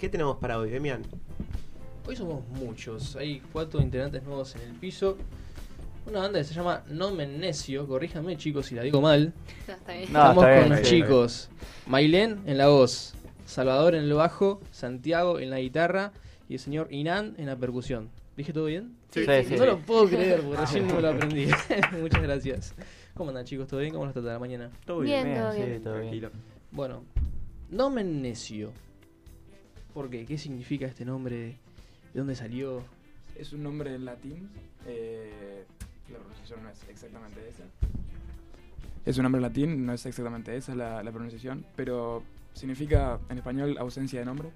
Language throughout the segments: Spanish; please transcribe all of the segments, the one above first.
¿Qué tenemos para hoy, Demian? Hoy somos muchos, hay cuatro integrantes nuevos en el piso. Una banda que se llama Nomen Necio, corríjame chicos si la digo mal. No, está bien. No, Estamos bien, con los bien. chicos. Mailén en la voz, Salvador en el bajo, Santiago en la guitarra y el señor Inan en la percusión. ¿Dije todo bien? Sí, Sí, sí, no sí. lo puedo creer, porque recién no me lo aprendí. Muchas gracias. ¿Cómo andan chicos? ¿Todo bien? ¿Cómo les trata la mañana? Todo Bien, Bien, todo sí, bien. todo bien. Tranquilo. Bueno, Nomen Necio. ¿Por qué? ¿Qué significa este nombre? ¿De dónde salió? Es un nombre en latín. eh, la pronunciación no es exactamente esa. Es un nombre en latín, no es exactamente esa la, la pronunciación, pero significa en español ausencia de nombre.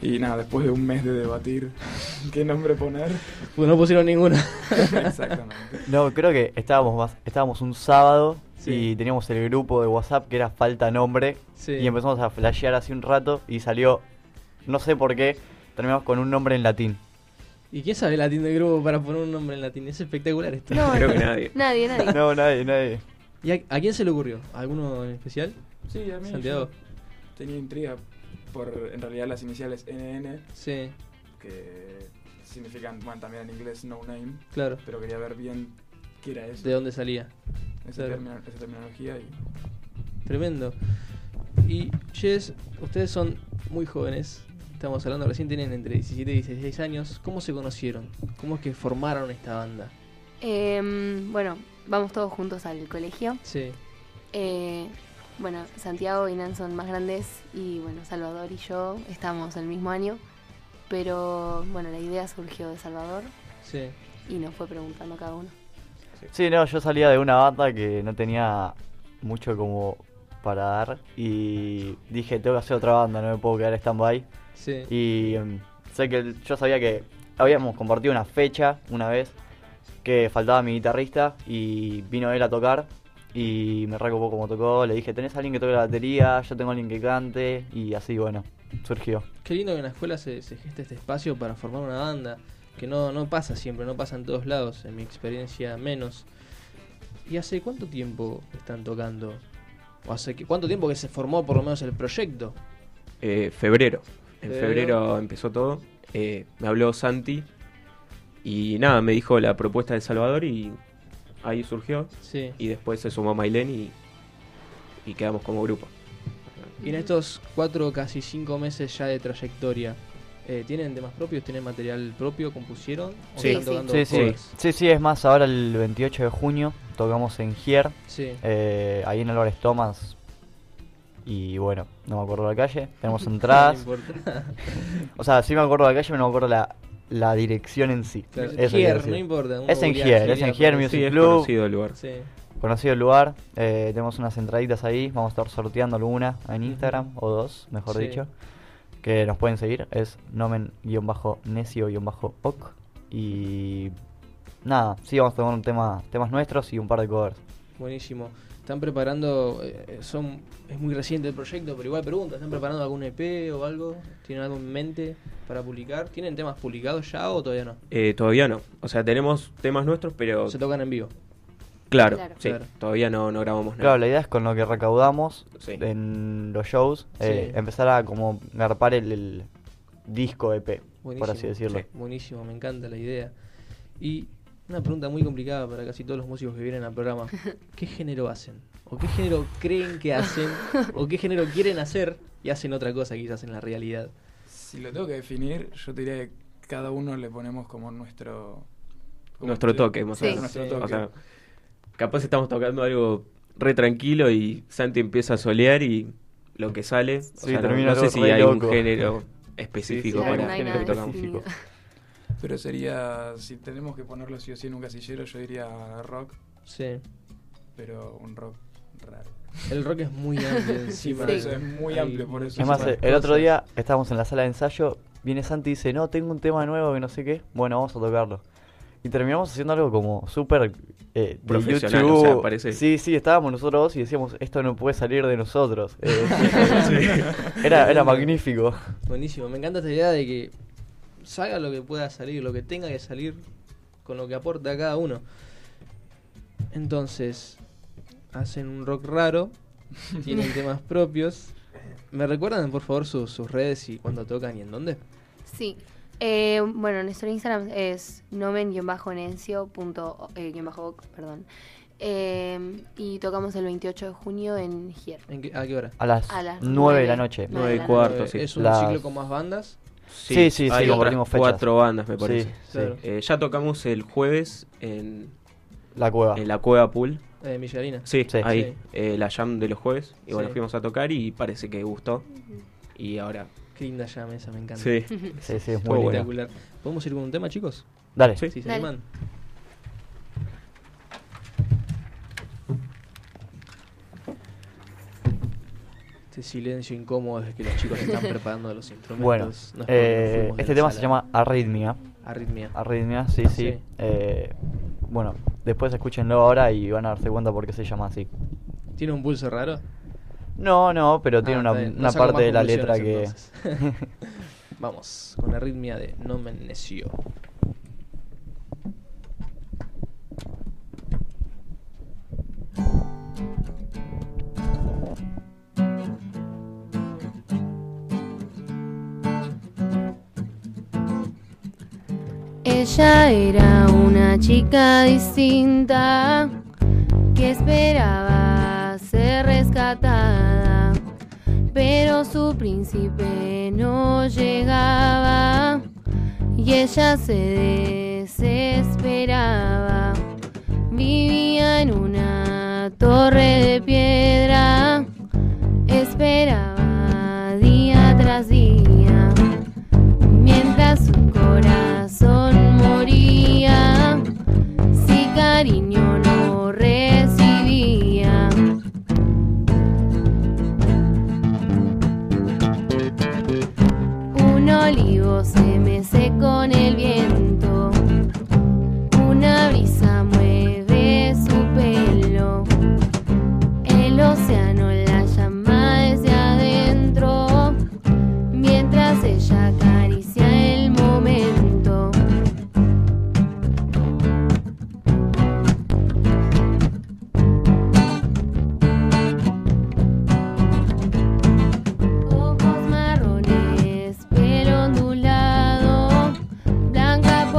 Y nada, después de un mes de debatir qué nombre poner, Pues no pusieron ninguna. exactamente. No, creo que estábamos más, estábamos un sábado Sí. y teníamos el grupo de WhatsApp que era falta nombre Sí. y empezamos a flashear hace un rato y salió, no sé por qué, terminamos con un nombre en latín. ¿Y quién sabe el latín del grupo para poner un nombre en latín? Es espectacular esto. No, Creo que nadie. Nadie, nadie. No, nadie, nadie. ¿Y a, a quién se le ocurrió? ¿A ¿Alguno en especial? Sí, a mí Santiago. tenía intriga por en realidad las iniciales NN, Sí, que significan, bueno, también en inglés no name, claro. pero quería ver bien qué era eso, ¿De dónde salía? esa, claro. termino- esa terminología. Y Tremendo. Y, Ches, ustedes son muy jóvenes. Estamos hablando recién, tienen entre 17 y 16 años. ¿Cómo se conocieron? ¿Cómo es que formaron esta banda? Em, bueno, vamos todos juntos al colegio. Sí, Eh, bueno, Santiago y Nan son más grandes y bueno, Salvador y yo estamos el mismo año. Pero bueno, la idea surgió de Salvador sí. y nos fue preguntando cada uno. Sí, no, yo salía de una banda que no tenía mucho como para dar y dije, tengo que hacer otra banda, no me puedo quedar stand-by. Sí. Y em, sé que yo sabía que habíamos compartido una fecha una vez que faltaba mi guitarrista y vino él a tocar y me recopó como tocó. Le dije, ¿tenés a alguien que toque la batería? Yo tengo a alguien que cante y así, bueno, surgió. Qué lindo que en la escuela se, se geste este espacio para formar una banda. Que no, no pasa siempre, no pasa en todos lados. En mi experiencia, menos. ¿Y hace cuánto tiempo están tocando? ¿O hace que- cuánto tiempo que se formó por lo menos el proyecto? Eh, febrero. En Febrero. febrero empezó todo. Eh, me habló Santi. Y nada, me dijo la propuesta de Salvador y ahí surgió. Sí. Y después se sumó Mailén y, y quedamos como grupo. Y en estos cuatro, casi cinco meses ya de trayectoria, eh, ¿tienen temas propios? ¿Tienen material propio? ¿Compusieron? ¿O Sí. están Sí, tocando Sí, sí, sí, sí, es más, ahora el 28 de junio tocamos en Gier, Sí. eh, ahí en Álvarez Thomas. Y bueno, no me acuerdo la calle, tenemos No entradas. importa. O sea, sí me acuerdo la calle, pero no me acuerdo la, la dirección en sí. Claro, quiero Gier, no importa. Es en Gier, es en Gier Music Sí, es Club. conocido el lugar. Sí. Conocido el lugar, eh, tenemos unas entraditas ahí, vamos a estar sorteando alguna en Instagram, o dos, mejor Sí. dicho, que nos pueden seguir, es nomen-necio-oc, y nada, sí, vamos a tomar un tema, temas nuestros y un par de covers. Buenísimo. ¿Están preparando, eh, son, es muy reciente el proyecto, pero igual pregunta, ¿están preparando algún EP o algo? ¿Tienen algo en mente para publicar? ¿Tienen temas publicados ya o todavía no? Eh, todavía no. O sea, tenemos temas nuestros, pero Se tocan en vivo. Claro, Claro. sí, Claro. todavía no, no grabamos nada. Claro, la idea es con lo que recaudamos Sí. en los shows, eh, Sí. empezar a como garpar el, el disco EP, Buenísimo. por así decirlo. Sí. Buenísimo, me encanta la idea. Y una pregunta muy complicada para casi todos los músicos que vienen al programa. ¿Qué género hacen? ¿O qué género creen que hacen? ¿O qué género quieren hacer y hacen otra cosa quizás en la realidad? Si lo tengo que definir, yo te diría que cada uno le ponemos como nuestro... como Nuestro estilo- toque, más o Sí. menos. Nuestro Sí. toque. O sea, capaz estamos tocando algo re tranquilo y Santi empieza a solear y lo que sale. o Sí, sea, no- termina no, sé si hay un género específico Sí, sí, para nada que tocamos. Pero sería, si tenemos que ponerlo sí o sí en un casillero, yo diría rock, Sí. pero un rock raro. El rock es muy amplio Sí, encima. por eso es muy amplio, por eso. Es más, muchísimas el otro día estábamos en la sala de ensayo, viene Santi y dice, no, tengo un tema nuevo que no sé qué, bueno, vamos a tocarlo. Y terminamos haciendo algo como súper eh, Profesional, YouTube. o sea, parece- Sí, sí, estábamos nosotros dos y decíamos, esto no puede salir de nosotros. Eh, era, era magnífico. Buenísimo, me encanta esta idea de que salga lo que pueda salir, lo que tenga que salir con lo que aporta cada uno. Entonces, hacen un rock raro, tienen temas propios. ¿Me recuerdan, por favor, sus, sus redes y cuándo tocan y en dónde? Sí. Eh, bueno, nuestro Instagram es nomen-nencio. punto, eh, perdón. Eh, y tocamos el 28 de junio en Gier. ¿En qué- ¿A qué hora? A las, A las 9 de la noche. Nueve Nueve de y la cuarto, sí. ¿Es un Las- ciclo con más bandas? Sí, sí, sí, compartimos fechas. cuatro bandas, me parece. Sí, sí. Claro. Eh, ya tocamos el jueves en, La cueva. en la Cueva Pool. Eh, Millarina. Sí, Sí. ahí, Sí. eh, la jam de los jueves. Y bueno, Sí. fuimos a tocar y parece que gustó. Y ahora, Qué linda llama esa, me encanta. sí. Sí, sí, es muy. Espectacular. ¿Podemos ir con un tema, chicos? Dale. Sí. Si se Dale. animan. Este silencio incómodo desde que los chicos están preparando los instrumentos. Bueno, no es eh, este tema se llama Arritmia. Arritmia. Arritmia, sí, sí. Sí. Eh, bueno, después escúchenlo ahora y van a darse cuenta por qué se llama así. ¿Tiene un pulso raro? No, no, pero tiene Ah, una, está bien. No una saco parte de la letra que... Vamos, con arritmia de No me neció. Ella era una chica distinta que esperaba pero su príncipe no llegaba y ella se desesperaba. Vivía en una torre de piedra, esperaba olivo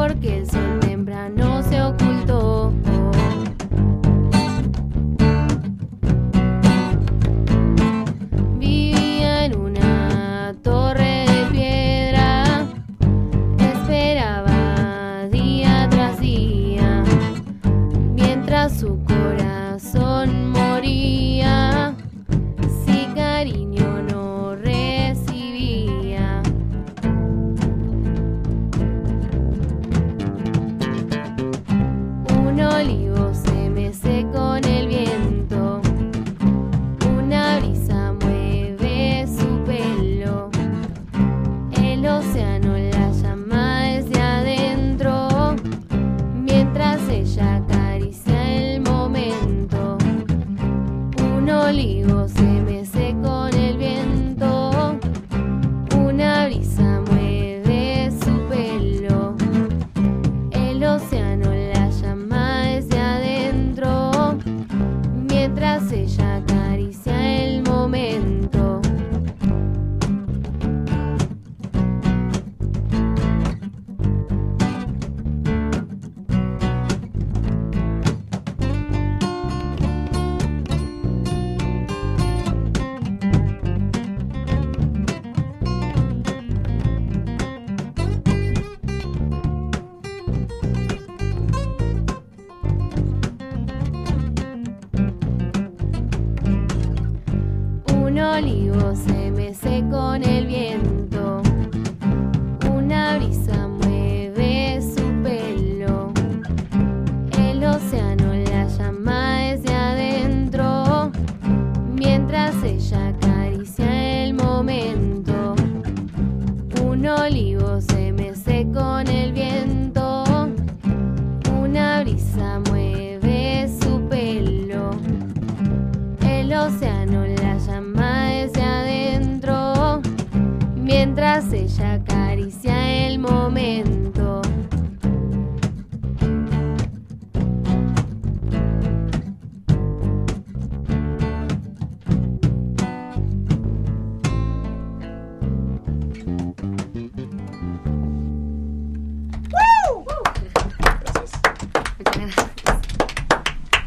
porque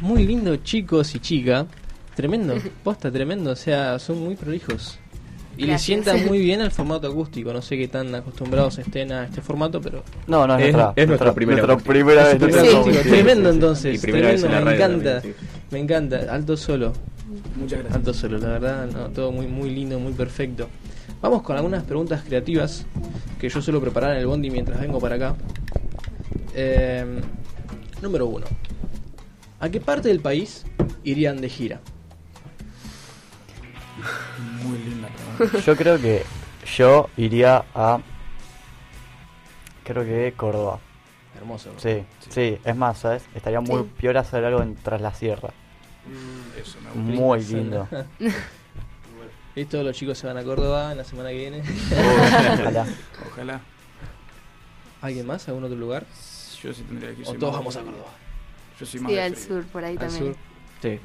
muy lindo, chicos y chica. Tremendo, posta, tremendo. O sea, son muy prolijos. Y le Gracias. sientan muy bien el formato acústico. No sé qué tan acostumbrados estén a este formato, pero. No, no, es, Es- nuestra, es nuestra primera nuestra primera vez. Es primer Sí. acústico. Sí, Tremendo sí, sí. entonces. Y primera vez tremendo, en la me encanta. también, Me encanta. Alto solo. Muchas gracias. Alto solo, la verdad, no, todo muy, muy lindo, muy perfecto. Vamos con algunas preguntas creativas que yo suelo preparar en el bondi mientras vengo para acá. Eh, número uno. ¿A qué parte del país irían de gira? Muy linda pregunta. Yo creo que yo iría a. Creo que Córdoba. Hermoso. Sí, sí, es más, ¿sabes? Estaría muy Sí. piola hacer algo en Tras la Sierra. Eso me gusta. Muy lindo. Listo, los chicos se van a Córdoba en la semana que viene. Ojalá. Ojalá. ¿Alguien más? ¿Algún otro lugar? Yo sí tendría que ir. ¿O todos vamos a Córdoba? Yo soy más Sí, de al frío. sur, por ahí Al también. sur. Sí.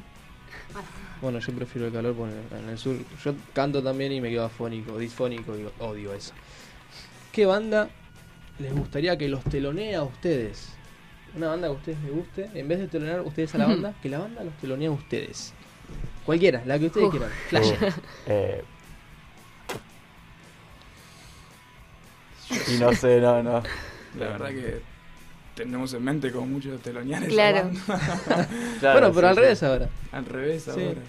Bueno, yo prefiero el calor porque en el sur. Yo canto también y me quedo afónico, disfónico y odio eso. ¿Qué banda les gustaría que los telonee a ustedes? Una banda que a ustedes les guste, en vez de telonear ustedes a la banda, que la banda los telonee a ustedes. Cualquiera, la que ustedes Uf. quieran. Flash. Eh, y no sé, no, no. La verdad que tenemos en mente como muchos teloneares. Claro. Claro, bueno, pero sí, al sí. revés ahora. Al revés Sí. ahora.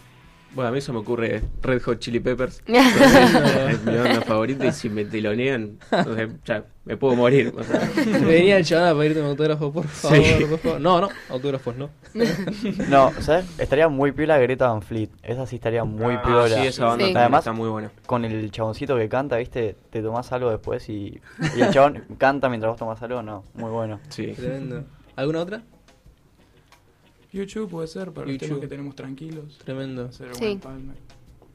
Bueno, a mí eso me ocurre Red Hot Chili Peppers. Es mi banda favorita y si me telonean, o sea, ya, me puedo morir. o sea. Venía el chaval a pedirte un autógrafo, por favor, Sí. por favor. No, no, autógrafos no. No, ¿sabes? Estaría muy piola Greta Van Fleet. Esa sí estaría muy Ah, piola. Sí, esa banda Sí. Además- está muy buena. Con el chaboncito que canta, ¿viste? Te tomás algo después y, y el chabón canta mientras vos tomás algo. No, muy bueno. Sí. Tremendo. ¿Alguna otra? YouTube puede ser para los YouTube. temas que tenemos tranquilos. Tremendo. Sí.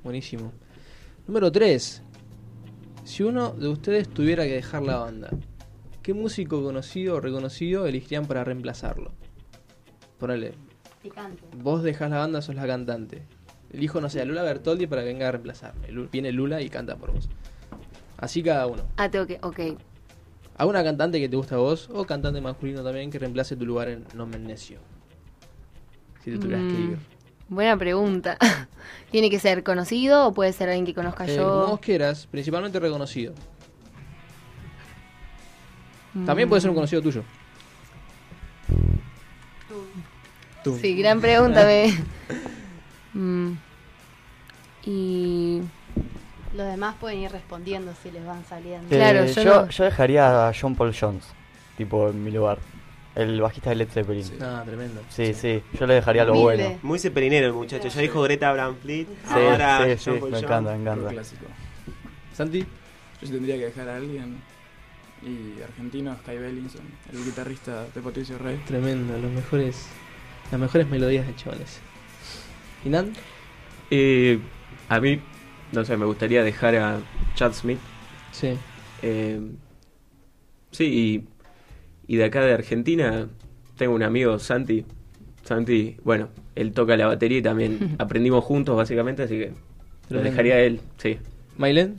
Buenísimo. Número 3. Si uno de ustedes tuviera que dejar la banda, ¿qué músico conocido o reconocido elegirían para reemplazarlo? Ponele, Picante. vos dejás la banda, sos la cantante. Elijo, no sé, a Lula Bertoldi para que venga a reemplazarme. Lu- Viene Lula y canta por vos. Así cada uno. Ah, tengo que. Ok. ¿Alguna cantante que te gusta a vos o cantante masculino también que reemplace tu lugar en Nomen Necio? Si te tuvieras que Mm, ir. Buena pregunta. ¿Tiene que ser conocido o puede ser alguien que conozca Eh, como vos yo? quieras, principalmente reconocido. También puede ser un Mm, conocido tuyo. Tú. Sí, gran pregunta. me- Mm. Y. Los demás pueden ir respondiendo si les van saliendo. Claro, Eh, yo yo, no- yo dejaría a John Paul Jones, tipo en mi lugar. El bajista de Led Zeppelin. Sí. Sí, Ah, tremendo. sí, yo le dejaría lo Humilde. bueno. Muy ceperinero el muchacho. Ya dijo Greta Van Fleet. Sí, ahora sí, John sí, Paul me encanta, me encanta. clásico. Santi, Yo sí tendría que dejar a alguien. Y argentino, Sky Bellinson, el guitarrista de Patricio Rey. tremendo. Los mejores, las mejores melodías de chavales. ¿Y Nan? Eh, a mí, no sé, me gustaría dejar a Chad Smith. Sí. Eh, sí, y, y de acá de Argentina tengo un amigo, Santi. Santi, bueno, él toca la batería y también aprendimos juntos básicamente, así que lo dejaría a él, sí. ¿Mailen?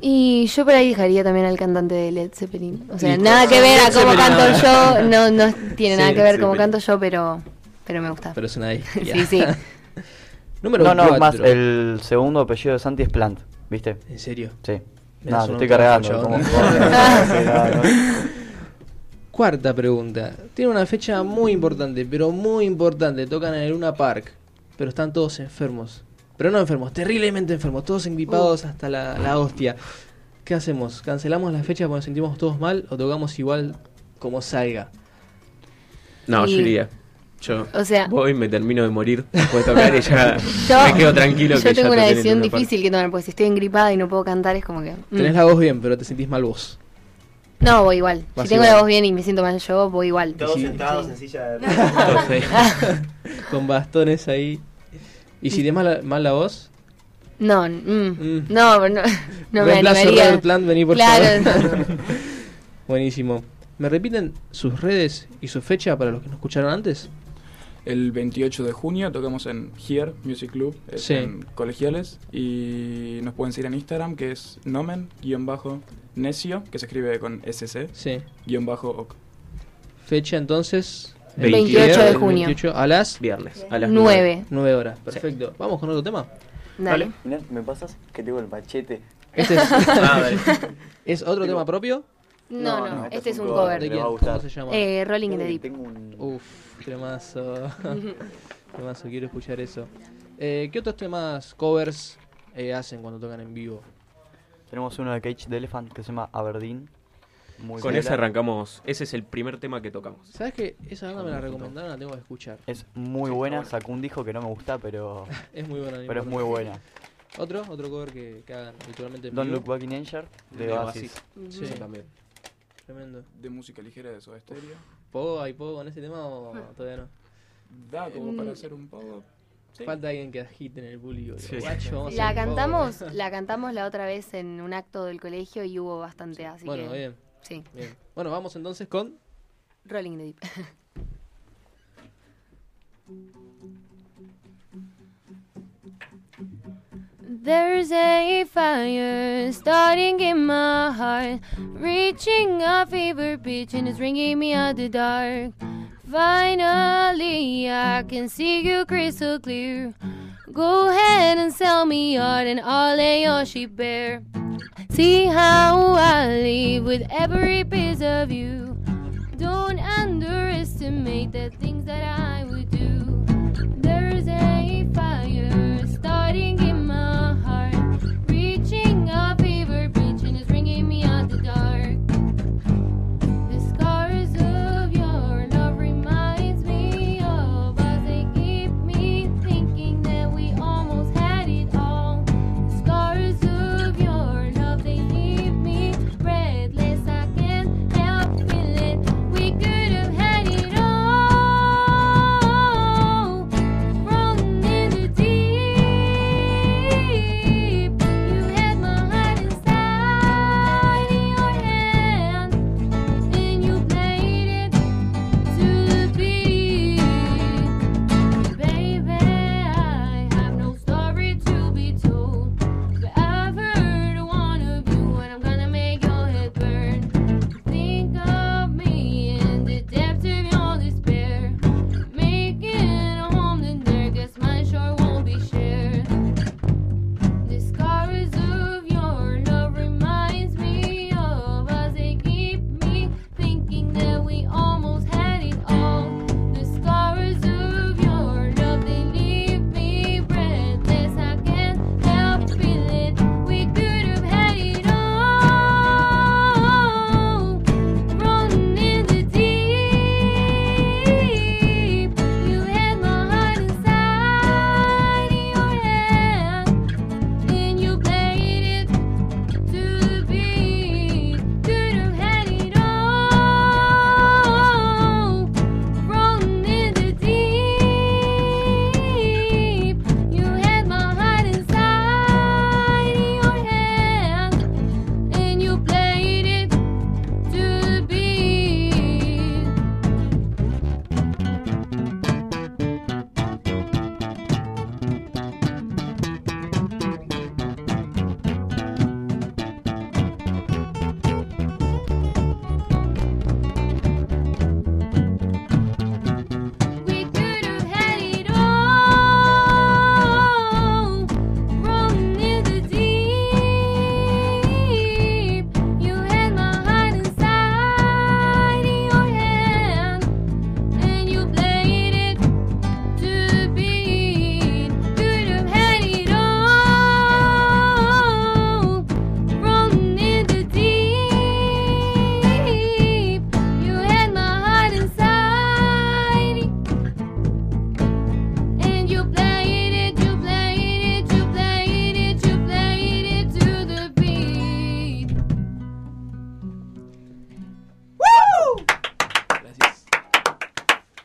Y yo por ahí dejaría también al cantante de Led Zeppelin. O sea, Listo. nada que ver a cómo canto yo. No, no tiene Sí, nada que ver cómo canto yo, pero, pero me gusta. Pero es una ahí. Sí, sí. Número No, no, cuatro. más, el segundo apellido de Santi es Plant, ¿viste? ¿En serio? Sí. No, te estoy cargando. autógrafo, Cuarta pregunta. Tiene una fecha muy importante, pero muy importante. Tocan en el Luna Park, pero están todos enfermos. Pero no enfermos, terriblemente enfermos, todos engripados hasta la, la hostia. ¿Qué hacemos? ¿Cancelamos la fecha porque nos sentimos todos mal o tocamos igual como salga? No, Y- yo iría. Yo O sea- voy, me termino de morir después de tocar y ya Yo- me quedo tranquilo. Yo que ya tengo una decisión difícil que tomar, porque si estoy engripada y no puedo cantar es como que... mm. Tenés la voz bien, pero te sentís mal vos. No, voy igual. Vas Si tengo igual. la voz bien y me siento mal yo, voy igual. Todos Sí. sentados Sí. en silla de Entonces, Con bastones ahí. ¿Y si tenés mal, la- mal la voz? No, mm, Mm. no, pero no, no me animaría. Red Plant, vení por Claro. favor. Buenísimo. ¿Me repiten sus redes y su fecha para los que no escucharon antes? El 28 de junio tocamos en Here Music Club, es Sí. en Colegiales. Y nos pueden seguir en Instagram, que es nomen-necio, que se escribe con SC, Sí. guion bajo oc. Fecha entonces, 28 de El junio. 28 a las Viernes, a las 9. 9 horas. Perfecto. Vamos con otro tema. Dale. Mirá, ¿me pasas? Que tengo el machete. Este es, Ah, dale. ¿es otro tema propio. No, No, no, no, este es un ¿De cover. ¿De quién? ¿Cómo se llama? Eh, Rolling in the Deep. Tengo un... Uf, temazo. temazo, quiero escuchar eso. Eh, ¿Qué otros temas covers eh, hacen cuando tocan en vivo? Tenemos uno de Cage the Elephant que se llama Aberdeen. Muy Con ese arrancamos. Ese es el primer tema que tocamos. ¿Sabes que esa banda me la recomendaron? La tengo que escuchar. Es muy buena, sacó un disco que no me gusta, pero, Es muy buena. pero es muy buena. ¿Otro? ¿Otro cover que, que hagan habitualmente en Don't vivo? Look Back in Anger de De Oasis. Oasis. Sí. También. Tremendo. De música ligera de Soda Stereo. ¿Puedo, ¿Hay poco con ese tema o todavía no? Da como para hacer un poco. Sí. Falta alguien que agite en el público. Sí. Guacho, La poco. cantamos, la cantamos la otra vez en un acto del colegio y hubo bastante, así Bueno, que bien, sí. bien. Bueno, vamos entonces con Rolling in the Deep. There's a fire starting in my heart, reaching a fever pitch and it's bringing me out the dark. Finally, I can see you crystal clear. Go ahead and sell me out, and I'll lay your sheep bare. See how I live with every piece of you. Don't underestimate the things that I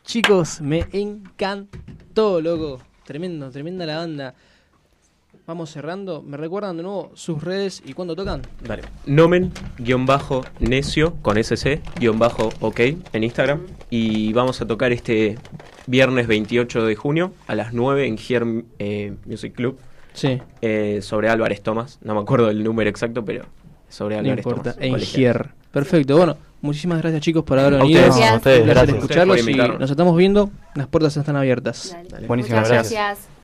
Chicos, me encantó, loco. Tremendo, tremenda la banda. Vamos cerrando. ¿Me recuerdan de nuevo sus redes y cuándo tocan? Dale. Nomen, guion bajo, necio, con SC, guion bajo, ok, en Instagram. Y vamos a tocar este viernes 28 de junio a las 9 en Here eh, Music Club Sí, eh, sobre Álvarez Tomás. No me acuerdo el número exacto, pero sobre no Álvarez importa. Tomás. En. Gier. Perfecto. Bueno, Muchísimas gracias chicos por haber A venido. ustedes, a ustedes, Un placer gracias. escucharlos Ustedes por y nos estamos viendo. Las puertas están abiertas. Dale. Dale. Buenísimas gracias. gracias.